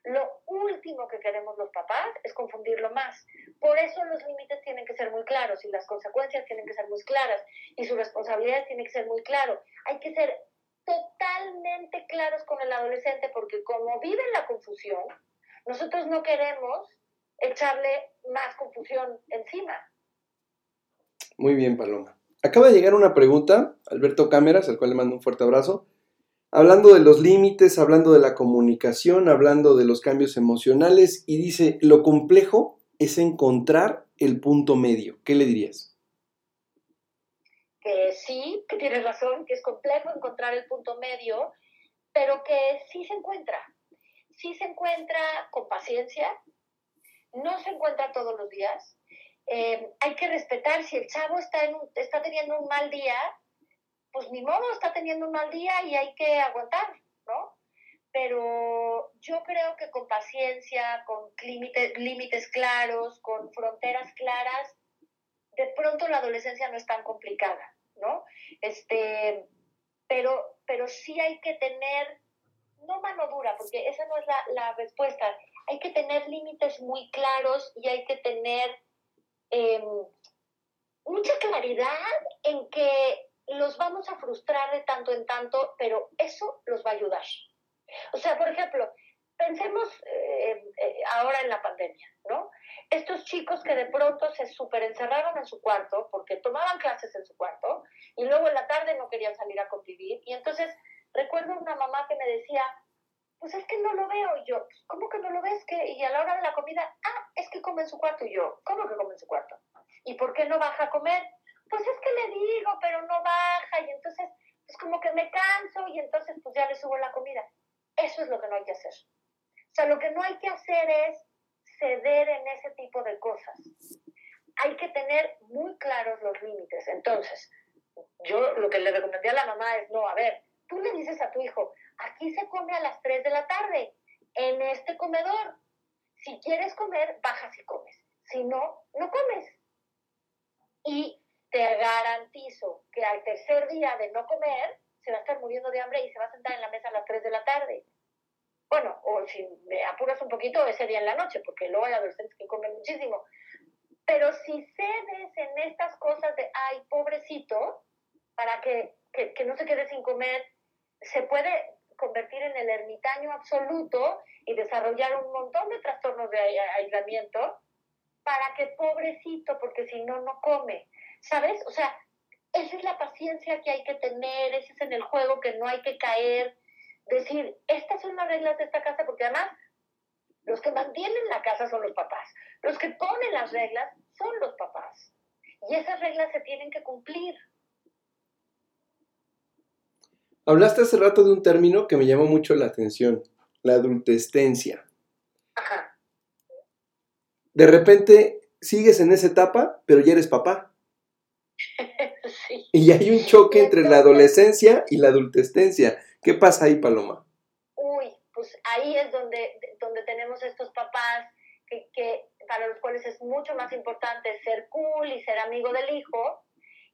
Lo último que queremos los papás es confundirlo más. Por eso los límites tienen que ser muy claros y las consecuencias tienen que ser muy claras y su responsabilidad tiene que ser muy claro. Hay que ser totalmente claros con el adolescente porque como vive en la confusión, nosotros no queremos echarle más confusión encima. Muy bien, Paloma. Acaba de llegar una pregunta, Alberto Cámeras, al cual le mando un fuerte abrazo hablando de los límites, hablando de la comunicación, hablando de los cambios emocionales y dice, lo complejo es encontrar el punto medio. ¿Qué le dirías? Que sí, que tienes razón, que es complejo encontrar el punto medio, pero que sí se encuentra. Sí se encuentra con paciencia, no se encuentra todos los días. Eh, hay que respetar si el chavo está, está teniendo un mal día, pues ni modo, está teniendo un mal día y hay que aguantar, ¿no? Pero yo creo que con paciencia, con límites, límites claros, con fronteras claras, de pronto la adolescencia no es tan complicada, ¿no? Este, pero, pero sí hay que tener, no mano dura, porque esa no es la, la respuesta, hay que tener límites muy claros y hay que tener em, mucha claridad en que los vamos a frustrar de tanto en tanto, pero eso los va a ayudar. O sea, por ejemplo, pensemos eh, eh, ahora en la pandemia, ¿no? Estos chicos que de pronto se super encerraron en su cuarto porque tomaban clases en su cuarto y luego en la tarde no querían salir a convivir. Y entonces recuerdo una mamá que me decía, pues es que no lo veo. Y yo, ¿cómo que no lo ves? que Y a la hora de la comida, ah, es que come en su cuarto. Y yo, ¿cómo que come en su cuarto? ¿Y por qué no baja a comer? Pues es que le digo, pero no baja y entonces pues como que me canso y entonces pues ya le subo la comida. Eso es lo que no hay que hacer. O sea, lo que no hay que hacer es ceder en ese tipo de cosas. Hay que tener muy claros los límites. Entonces, yo lo que le recomendé a la mamá es, no, a ver, tú le dices a tu hijo, aquí se come a las 3 de la tarde, en este comedor. Si quieres comer, bajas y comes. Si no, no comes. Y te garantizo que al tercer día de no comer, se va a estar muriendo de hambre y se va a sentar en la mesa a las 3 de la tarde. Bueno, o si me apuras un poquito, ese día en la noche, porque luego hay adolescentes que comen muchísimo. Pero si cedes en estas cosas de, ay, pobrecito, para que, que, que no se quede sin comer, se puede convertir en el ermitaño absoluto y desarrollar un montón de trastornos de aislamiento para que pobrecito, porque si no, no come. ¿Sabes? O sea, esa es la paciencia que hay que tener, ese es en el juego que no hay que caer. Decir, estas son las reglas de esta casa, porque además los que mantienen la casa son los papás, los que ponen las reglas son los papás. Y esas reglas se tienen que cumplir. Hablaste hace rato de un término que me llamó mucho la atención, la adultestencia. Ajá. De repente sigues en esa etapa, pero ya eres papá. Y hay un choque entre la adolescencia y la adultestencia. ¿Qué pasa ahí, Paloma? Uy, pues ahí es donde, donde tenemos estos papás que, que, para los cuales es mucho más importante ser cool y ser amigo del hijo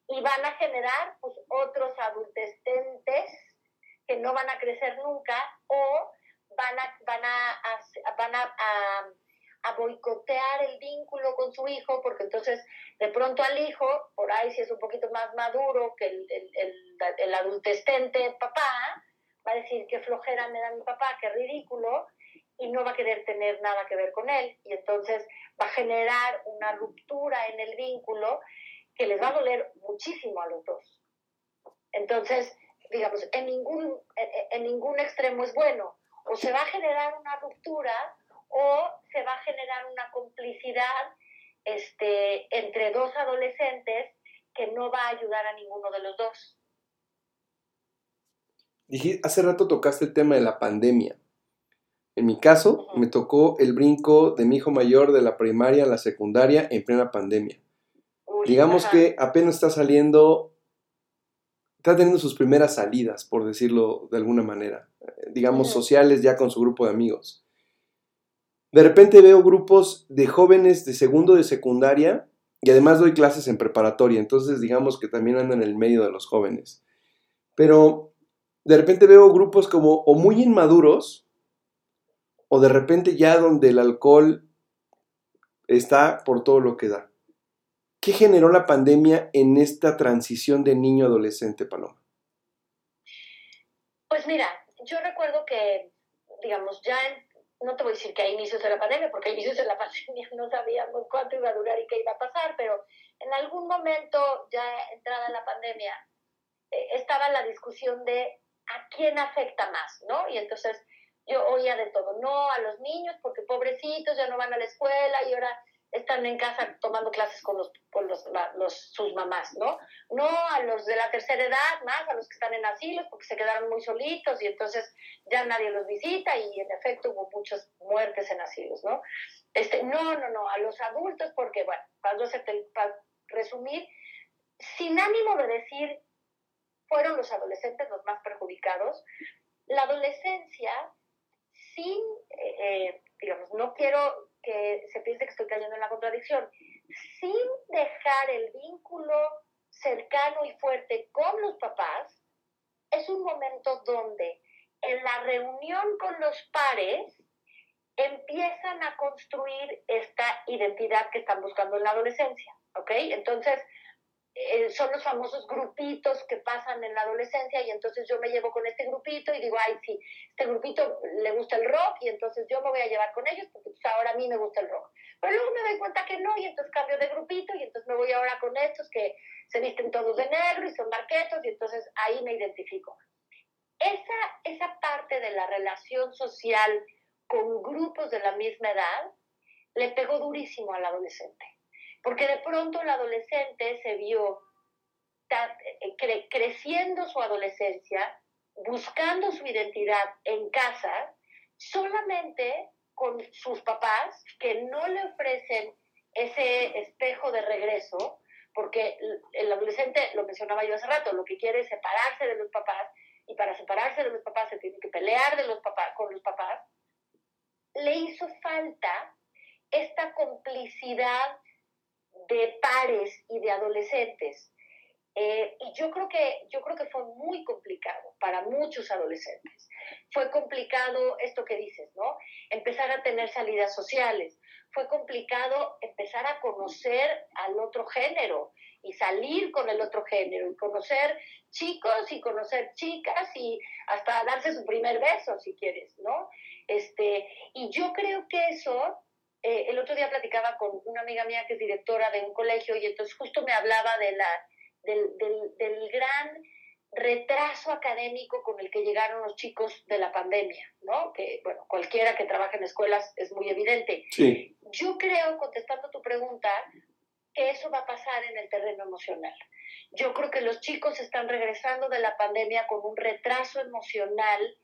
y van a generar pues, otros adultestentes que no van a crecer nunca o van a, van a, van a a boicotear el vínculo con su hijo, porque entonces de pronto al hijo, por ahí si es un poquito más maduro que el, el, el, adultestente papá, va a decir qué flojera me da mi papá, qué ridículo, y no va a querer tener nada que ver con él, y entonces va a generar una ruptura en el vínculo que les va a doler muchísimo a los dos. Entonces, digamos, en ningún, en ningún extremo es bueno. O se va a generar una ruptura o se va a generar una complicidad este, entre dos adolescentes que no va a ayudar a ninguno de los dos. Dije, hace rato tocaste el tema de la pandemia. En mi caso, me tocó el brinco de mi hijo mayor de la primaria a la secundaria en plena pandemia. Digamos que apenas está saliendo está teniendo sus primeras salidas, por decirlo de alguna manera, eh, digamos, sociales ya con su grupo de amigos. De repente veo grupos de jóvenes de segundo de secundaria y además doy clases en preparatoria, entonces digamos que también ando en el medio de los jóvenes. Pero de repente veo grupos como o muy inmaduros o de repente ya donde el alcohol está por todo lo que da. ¿Qué generó la pandemia en esta transición de niño a adolescente, Paloma? Pues mira, yo recuerdo que, digamos, ya en- no te voy a decir que a inicios de la pandemia, porque a inicios de la pandemia no sabíamos cuánto iba a durar y qué iba a pasar, pero en algún momento, ya entrada en la pandemia, eh, estaba la discusión de a quién afecta más, ¿no? Y entonces yo oía de todo, no a los niños, porque pobrecitos ya no van a la escuela y ahora están en casa tomando clases con, los, con los, los- sus mamás, ¿no? No a los de la tercera edad, más a los que están en asilos, porque se quedaron muy solitos y entonces ya nadie los visita y en efecto hubo muchas muertes en asilos, ¿no? Este, no, no, no, a los adultos, porque, bueno, para, hacerte para resumir, sin ánimo de decir fueron los adolescentes los más perjudicados, la adolescencia, sin, eh, eh, digamos, no quiero se piense que estoy cayendo en la contradicción, sin dejar el vínculo cercano y fuerte con los papás, es un momento donde en la reunión con los pares empiezan a construir esta identidad que están buscando en la adolescencia, ¿ok? Entonces, eh, son los famosos grupitos que pasan en la adolescencia y entonces yo me llevo con este grupito y digo, ay, sí, este grupito le gusta el rock y entonces yo me voy a llevar con ellos porque pues, ahora a mí me gusta el rock. Pero luego me doy cuenta que no y entonces cambio de grupito y entonces me voy ahora con estos que se visten todos de negro y son marquetos y entonces ahí me identifico. Esa, esa parte de la relación social con grupos de la misma edad le pegó durísimo al adolescente porque de pronto el adolescente se vio eh, cre- creciendo su adolescencia, buscando su identidad en casa, solamente con sus papás que no le ofrecen ese espejo de regreso, porque el adolescente, lo mencionaba yo hace rato, lo que quiere es separarse de los papás, y para separarse de los papás se tiene que pelear de los papás, con los papás, le hizo falta esta complicidad de pares y de adolescentes. Eh, y yo creo, que, yo creo que fue muy complicado para muchos adolescentes. Fue complicado esto que dices, ¿no? Empezar a tener salidas sociales. Fue complicado empezar a conocer al otro género y salir con el otro género y conocer chicos y conocer chicas y hasta darse su primer beso, si quieres, ¿no? Este, y yo creo que eso eh, el otro día platicaba con una amiga mía que es directora de un colegio y entonces justo me hablaba de la, del, del, del, gran retraso académico con el que llegaron los chicos de la pandemia, ¿no? Que, bueno, cualquiera que trabaje en escuelas es muy evidente. Sí. Yo creo, contestando tu pregunta, que eso va a pasar en el terreno emocional. Yo creo que los chicos están regresando de la pandemia con un retraso emocional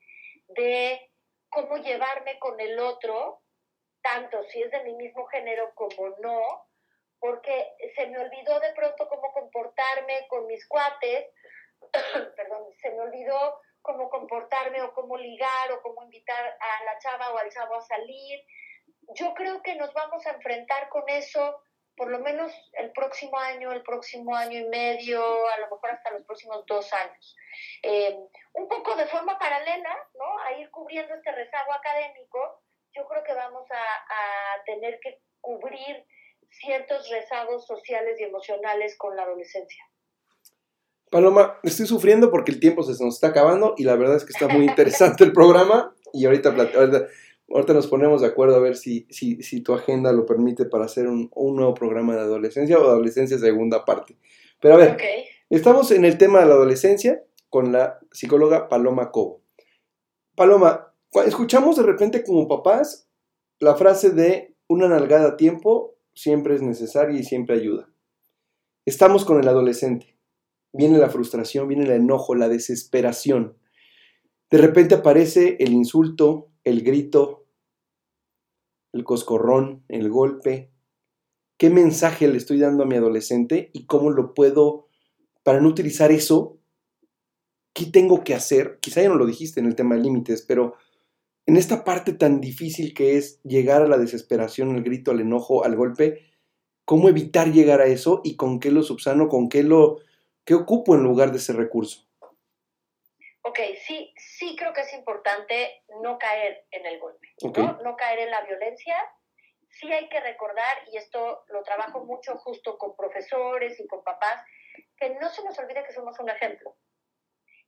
de cómo llevarme con el otro tanto si es de mi mismo género como no, porque se me olvidó de pronto cómo comportarme con mis cuates, perdón, se me olvidó cómo comportarme o cómo ligar o cómo invitar a la chava o al chavo a salir. Yo creo que nos vamos a enfrentar con eso por lo menos el próximo año, el próximo año y medio, a lo mejor hasta los próximos dos años. Eh, un poco de forma paralela, ¿no? A ir cubriendo este rezago académico, yo creo que vamos a, a, tener que cubrir ciertos rezagos sociales y emocionales con la adolescencia. Paloma, estoy sufriendo porque el tiempo se nos está acabando y la verdad es que está muy interesante el programa y ahorita, ahorita, ahorita, nos ponemos de acuerdo a ver si, si, si tu agenda lo permite para hacer un, un, nuevo programa de adolescencia o adolescencia segunda parte. Pero a ver, okay. estamos en el tema de la adolescencia con la psicóloga Paloma Cobo. Paloma, escuchamos de repente como papás la frase de una nalgada a tiempo siempre es necesaria y siempre ayuda. Estamos con el adolescente. Viene la frustración, viene el enojo, la desesperación. De repente aparece el insulto, el grito, el coscorrón, el golpe. ¿Qué mensaje le estoy dando a mi adolescente y cómo lo puedo, para no utilizar eso ¿qué tengo que hacer? Quizá ya no lo dijiste en el tema de límites, pero en esta parte tan difícil que es llegar a la desesperación, al grito, al enojo, al golpe, ¿cómo evitar llegar a eso y con qué lo subsano, con qué lo qué ocupo en lugar de ese recurso? Ok, sí, sí creo que es importante no caer en el golpe, ¿no? no caer en la violencia. Sí hay que recordar, y esto lo trabajo mucho justo con profesores y con papás, que no se nos olvide que somos un ejemplo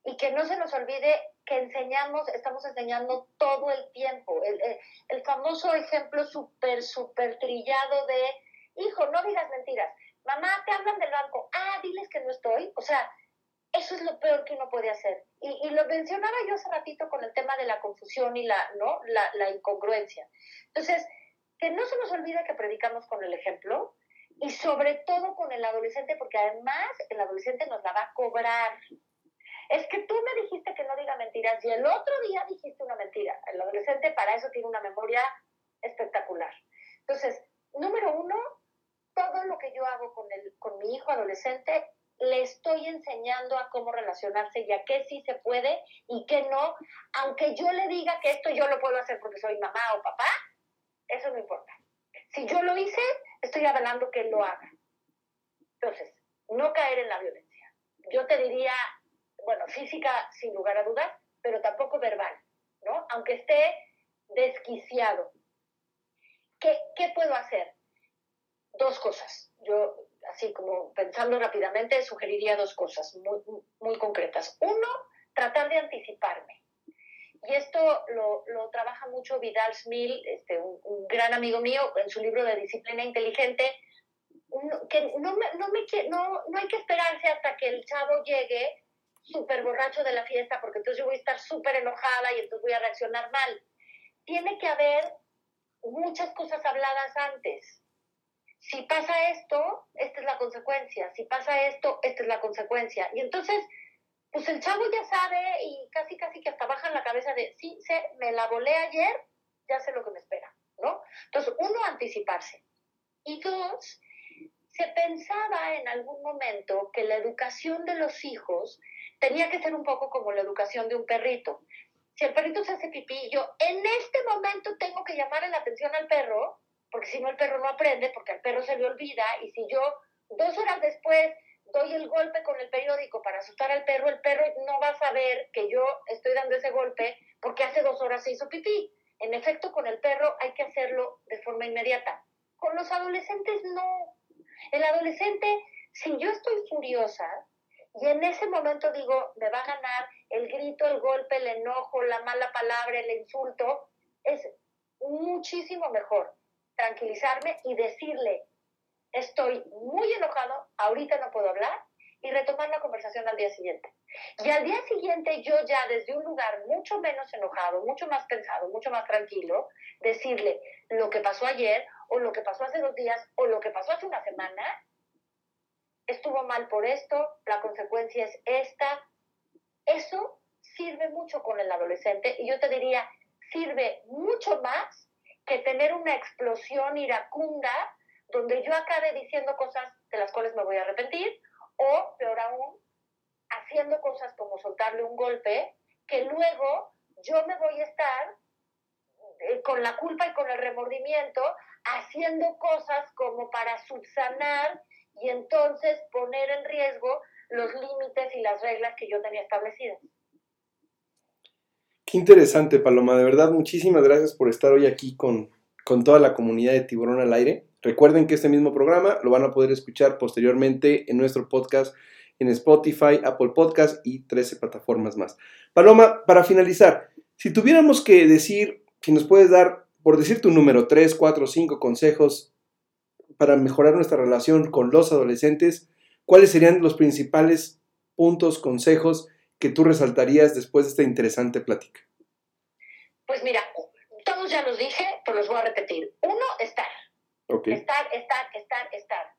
y que no se nos olvide que enseñamos, estamos enseñando todo el tiempo. El, el, famoso ejemplo súper, súper trillado de, hijo, no digas mentiras. Mamá, te hablan del banco. Ah, diles que no estoy. O sea, eso es lo peor que uno puede hacer. Y, y lo mencionaba yo hace ratito con el tema de la confusión y la, ¿no? la, la incongruencia. Entonces, que no se nos olvide que predicamos con el ejemplo y sobre todo con el adolescente, porque además el adolescente nos la va a cobrar es que tú me dijiste que no diga mentiras y el otro día dijiste una mentira. El adolescente para eso tiene una memoria espectacular. Entonces, número uno, todo lo que yo hago con, el, con mi hijo adolescente, le estoy enseñando a cómo relacionarse y a qué sí se puede y qué no, aunque yo le diga que esto yo lo puedo hacer porque soy mamá o papá, eso no importa. Si yo lo hice, estoy avalando que él lo haga. Entonces, no caer en la violencia. Yo te diría, bueno, física sin lugar a dudas, pero tampoco verbal, ¿no? Aunque esté desquiciado. ¿Qué, qué puedo hacer? Dos cosas. Yo, así como pensando rápidamente, sugeriría dos cosas muy, muy concretas. Uno, tratar de anticiparme. Y esto lo, lo trabaja mucho Vidal Smil, este, un, un, gran amigo mío, en su libro de Disciplina Inteligente, que no, me, no, me, no, no hay que esperarse hasta que el chavo llegue súper borracho de la fiesta porque entonces yo voy a estar súper enojada y entonces voy a reaccionar mal. Tiene que haber muchas cosas habladas antes. Si pasa esto, esta es la consecuencia. Si pasa esto, esta es la consecuencia. Y entonces, pues el chavo ya sabe y casi, casi que hasta baja la cabeza de, sí, sé, me la volé ayer, ya sé lo que me espera, ¿no? Entonces, uno, anticiparse. Y dos, se pensaba en algún momento que la educación de los hijos tenía que ser un poco como la educación de un perrito. Si el perrito se hace pipí, yo en este momento tengo que llamarle la atención al perro, porque si no el perro no aprende, porque al perro se le olvida, y si yo dos horas después doy el golpe con el periódico para asustar al perro, el perro no va a saber que yo estoy dando ese golpe porque hace dos horas se hizo pipí. En efecto, con el perro hay que hacerlo de forma inmediata. Con los adolescentes no. El adolescente, si yo estoy furiosa, y en ese momento digo, me va a ganar el grito, el golpe, el enojo, la mala palabra, el insulto. Es muchísimo mejor tranquilizarme y decirle, estoy muy enojado, ahorita no puedo hablar, y retomar la conversación al día siguiente. Y al día siguiente yo ya desde un lugar mucho menos enojado, mucho más pensado, mucho más tranquilo, decirle lo que pasó ayer o lo que pasó hace dos días o lo que pasó hace una semana estuvo mal por esto, la consecuencia es esta. Eso sirve mucho con el adolescente y yo te diría, sirve mucho más que tener una explosión iracunda donde yo acabe diciendo cosas de las cuales me voy a arrepentir o, peor aún, haciendo cosas como soltarle un golpe que luego yo me voy a estar eh, con la culpa y con el remordimiento haciendo cosas como para subsanar y entonces poner en riesgo los límites y las reglas que yo tenía establecidas. Qué interesante, Paloma. De verdad, muchísimas gracias por estar hoy aquí con, con toda la comunidad de Tiburón al Aire. Recuerden que este mismo programa lo van a poder escuchar posteriormente en nuestro podcast en Spotify, Apple Podcast y 13 plataformas más. Paloma, para finalizar, si tuviéramos que decir, si nos puedes dar, por decir tu número, 3, 4, 5 consejos para mejorar nuestra relación con los adolescentes, ¿cuáles serían los principales puntos, consejos que tú resaltarías después de esta interesante plática? Pues mira, todos ya los dije, pero los voy a repetir. Uno, estar. Estar, estar, estar, estar.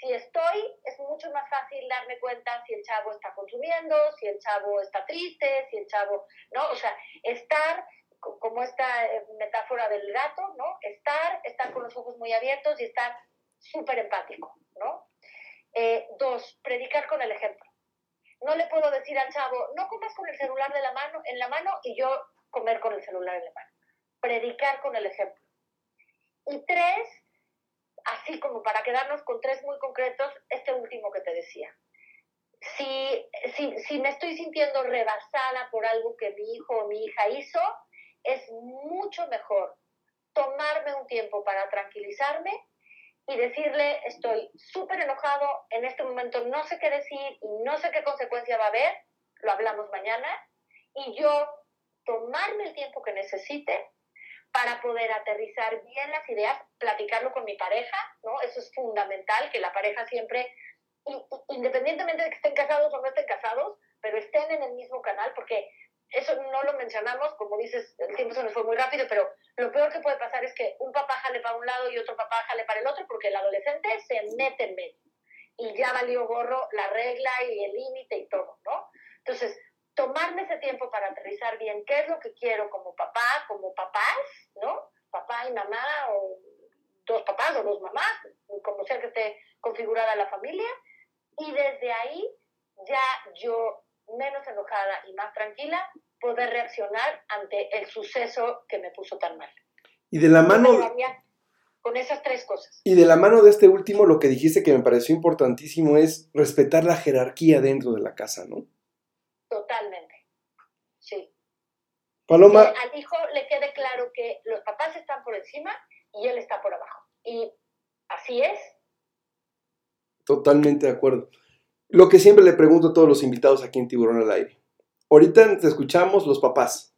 Si estoy, es mucho más fácil darme cuenta si el chavo está consumiendo, si el chavo está triste, si el chavo, ¿no? O sea, estar como esta eh, metáfora del gato, ¿no? Estar, estar con los ojos muy abiertos y estar súper empático, ¿no? Eh, dos, predicar con el ejemplo. No le puedo decir al chavo, no comas con el celular de la mano, en la mano y yo comer con el celular en la mano. Predicar con el ejemplo. Y tres, así como para quedarnos con tres muy concretos, este último que te decía. Si, si, si me estoy sintiendo rebasada por algo que mi hijo o mi hija hizo, es mucho mejor tomarme un tiempo para tranquilizarme y decirle, estoy súper enojado, en este momento no sé qué decir y no sé qué consecuencia va a haber, lo hablamos mañana, y yo tomarme el tiempo que necesite para poder aterrizar bien las ideas, platicarlo con mi pareja, ¿no? Eso es fundamental, que la pareja siempre, independientemente de que estén casados o no estén casados, pero estén en el mismo canal, porque eso no lo mencionamos, como dices, el tiempo se nos fue muy rápido, pero lo peor que puede pasar es que un papá jale para un lado y otro papá jale para el otro, porque el adolescente se mete en medio y ya valió gorro la regla y el límite y todo, ¿no? Entonces, tomarme ese tiempo para aterrizar bien qué es lo que quiero como papá, como papás, ¿no? Papá y mamá, o dos papás o dos mamás, como sea que esté configurada la familia, y desde ahí ya yo menos enojada y más tranquila, poder reaccionar ante el suceso que me puso tan mal. Y de la mano... Con esas tres cosas. Y de la mano de este último, lo que dijiste que me pareció importantísimo es respetar la jerarquía dentro de la casa, ¿no? Totalmente. Sí. Paloma. Que al hijo le quede claro que los papás están por encima y él está por abajo. Y así es. Totalmente de acuerdo. Lo que siempre le pregunto a todos los invitados aquí en Tiburón al Aire. Ahorita te escuchamos los papás.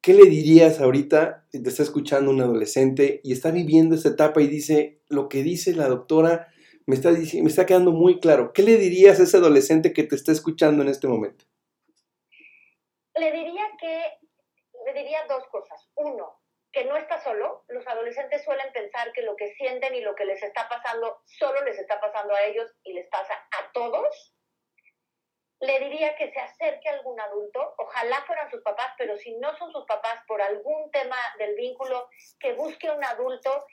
¿Qué le dirías ahorita si te está escuchando un adolescente y está viviendo esta etapa y dice, lo que dice la doctora me está, me está quedando muy claro? ¿Qué le dirías a ese adolescente que te está escuchando en este momento? Le diría que, le diría dos cosas. Uno, que no está solo. Los adolescentes suelen pensar que lo que sienten y lo que les está pasando solo les está pasando a ellos y les pasa a todos. Le diría que se acerque a algún adulto, ojalá fueran sus papás, pero si no son sus papás por algún tema del vínculo, que busque un adulto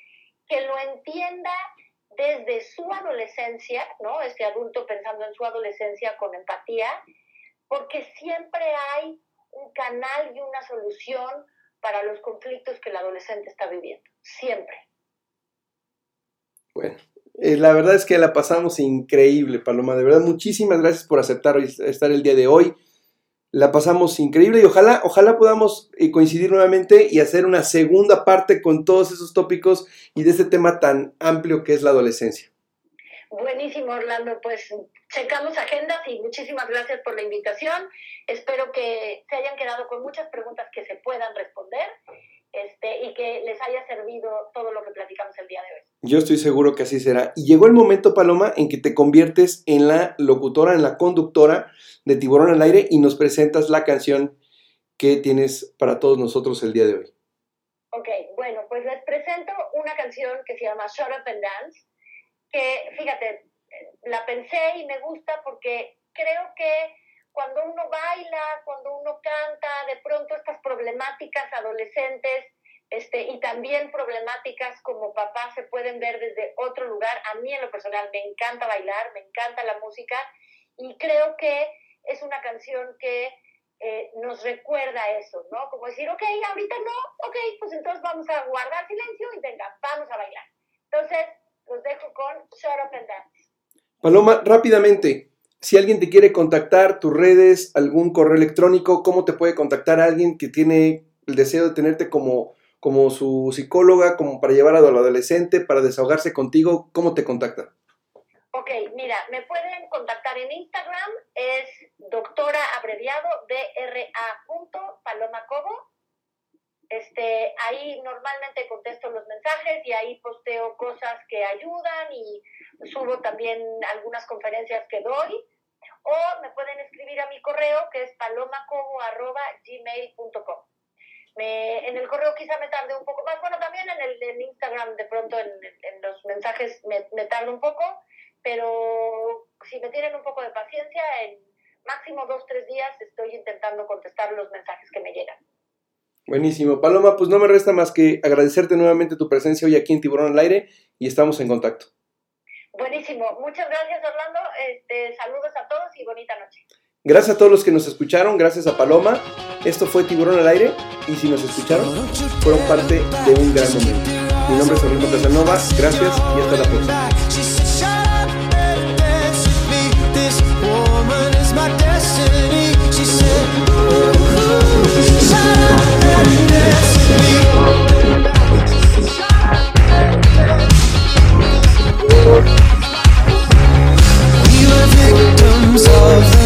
que lo entienda desde su adolescencia, ¿no? Este adulto pensando en su adolescencia con empatía, porque siempre hay un canal y una solución para los conflictos que el adolescente está viviendo, siempre. Bueno, eh, la verdad es que la pasamos increíble, Paloma. De verdad, muchísimas gracias por aceptar estar el día de hoy. La pasamos increíble y ojalá, ojalá podamos eh, coincidir nuevamente y hacer una segunda parte con todos esos tópicos y de este tema tan amplio que es la adolescencia. Buenísimo, Orlando. Pues checamos agendas y muchísimas gracias por la invitación. Espero que se hayan quedado con muchas preguntas que se puedan responder este, y que les haya servido todo lo que platicamos el día de hoy. Yo estoy seguro que así será. Y llegó el momento, Paloma, en que te conviertes en la locutora, en la conductora de Tiburón al Aire y nos presentas la canción que tienes para todos nosotros el día de hoy. Ok, bueno, pues les presento una canción que se llama Shut Up and Dance que, fíjate, la pensé y me gusta porque creo que cuando uno baila, cuando uno canta, de pronto estas problemáticas adolescentes este, y también problemáticas como papá se pueden ver desde otro lugar. A mí en lo personal me encanta bailar, me encanta la música y creo que es una canción que eh, nos recuerda eso, ¿no? Como decir, ok, ahorita no, ok, pues entonces vamos a guardar silencio y venga, vamos a bailar. Entonces, los dejo con and Dance. Paloma, rápidamente, si alguien te quiere contactar, tus redes, algún correo electrónico, ¿cómo te puede contactar alguien que tiene el deseo de tenerte como, como su psicóloga, como para llevar al adolescente, para desahogarse contigo? ¿Cómo te contacta? Ok, mira, me pueden contactar en Instagram, es doctora abreviado DRA. Paloma Cobo este, ahí normalmente contesto los mensajes y ahí posteo cosas que ayudan y subo también algunas conferencias que doy. O me pueden escribir a mi correo que es palomacobo.gmail.com. en el correo quizá me tarde un poco más. Bueno, también en el Instagram de pronto en, los mensajes me, me tarde un poco, pero si me tienen un poco de paciencia, en máximo dos, tres días estoy intentando contestar los mensajes que me llegan. Buenísimo. Paloma, pues no me resta más que agradecerte nuevamente tu presencia hoy aquí en Tiburón al Aire y estamos en contacto. Buenísimo. Muchas gracias, Orlando. Este, saludos a todos y bonita noche. Gracias a todos los que nos escucharon, gracias a Paloma. Esto fue Tiburón al Aire y si nos escucharon, fueron parte de un gran momento. Mi nombre es Orlando Casanova, gracias y hasta la próxima. Oh, victims of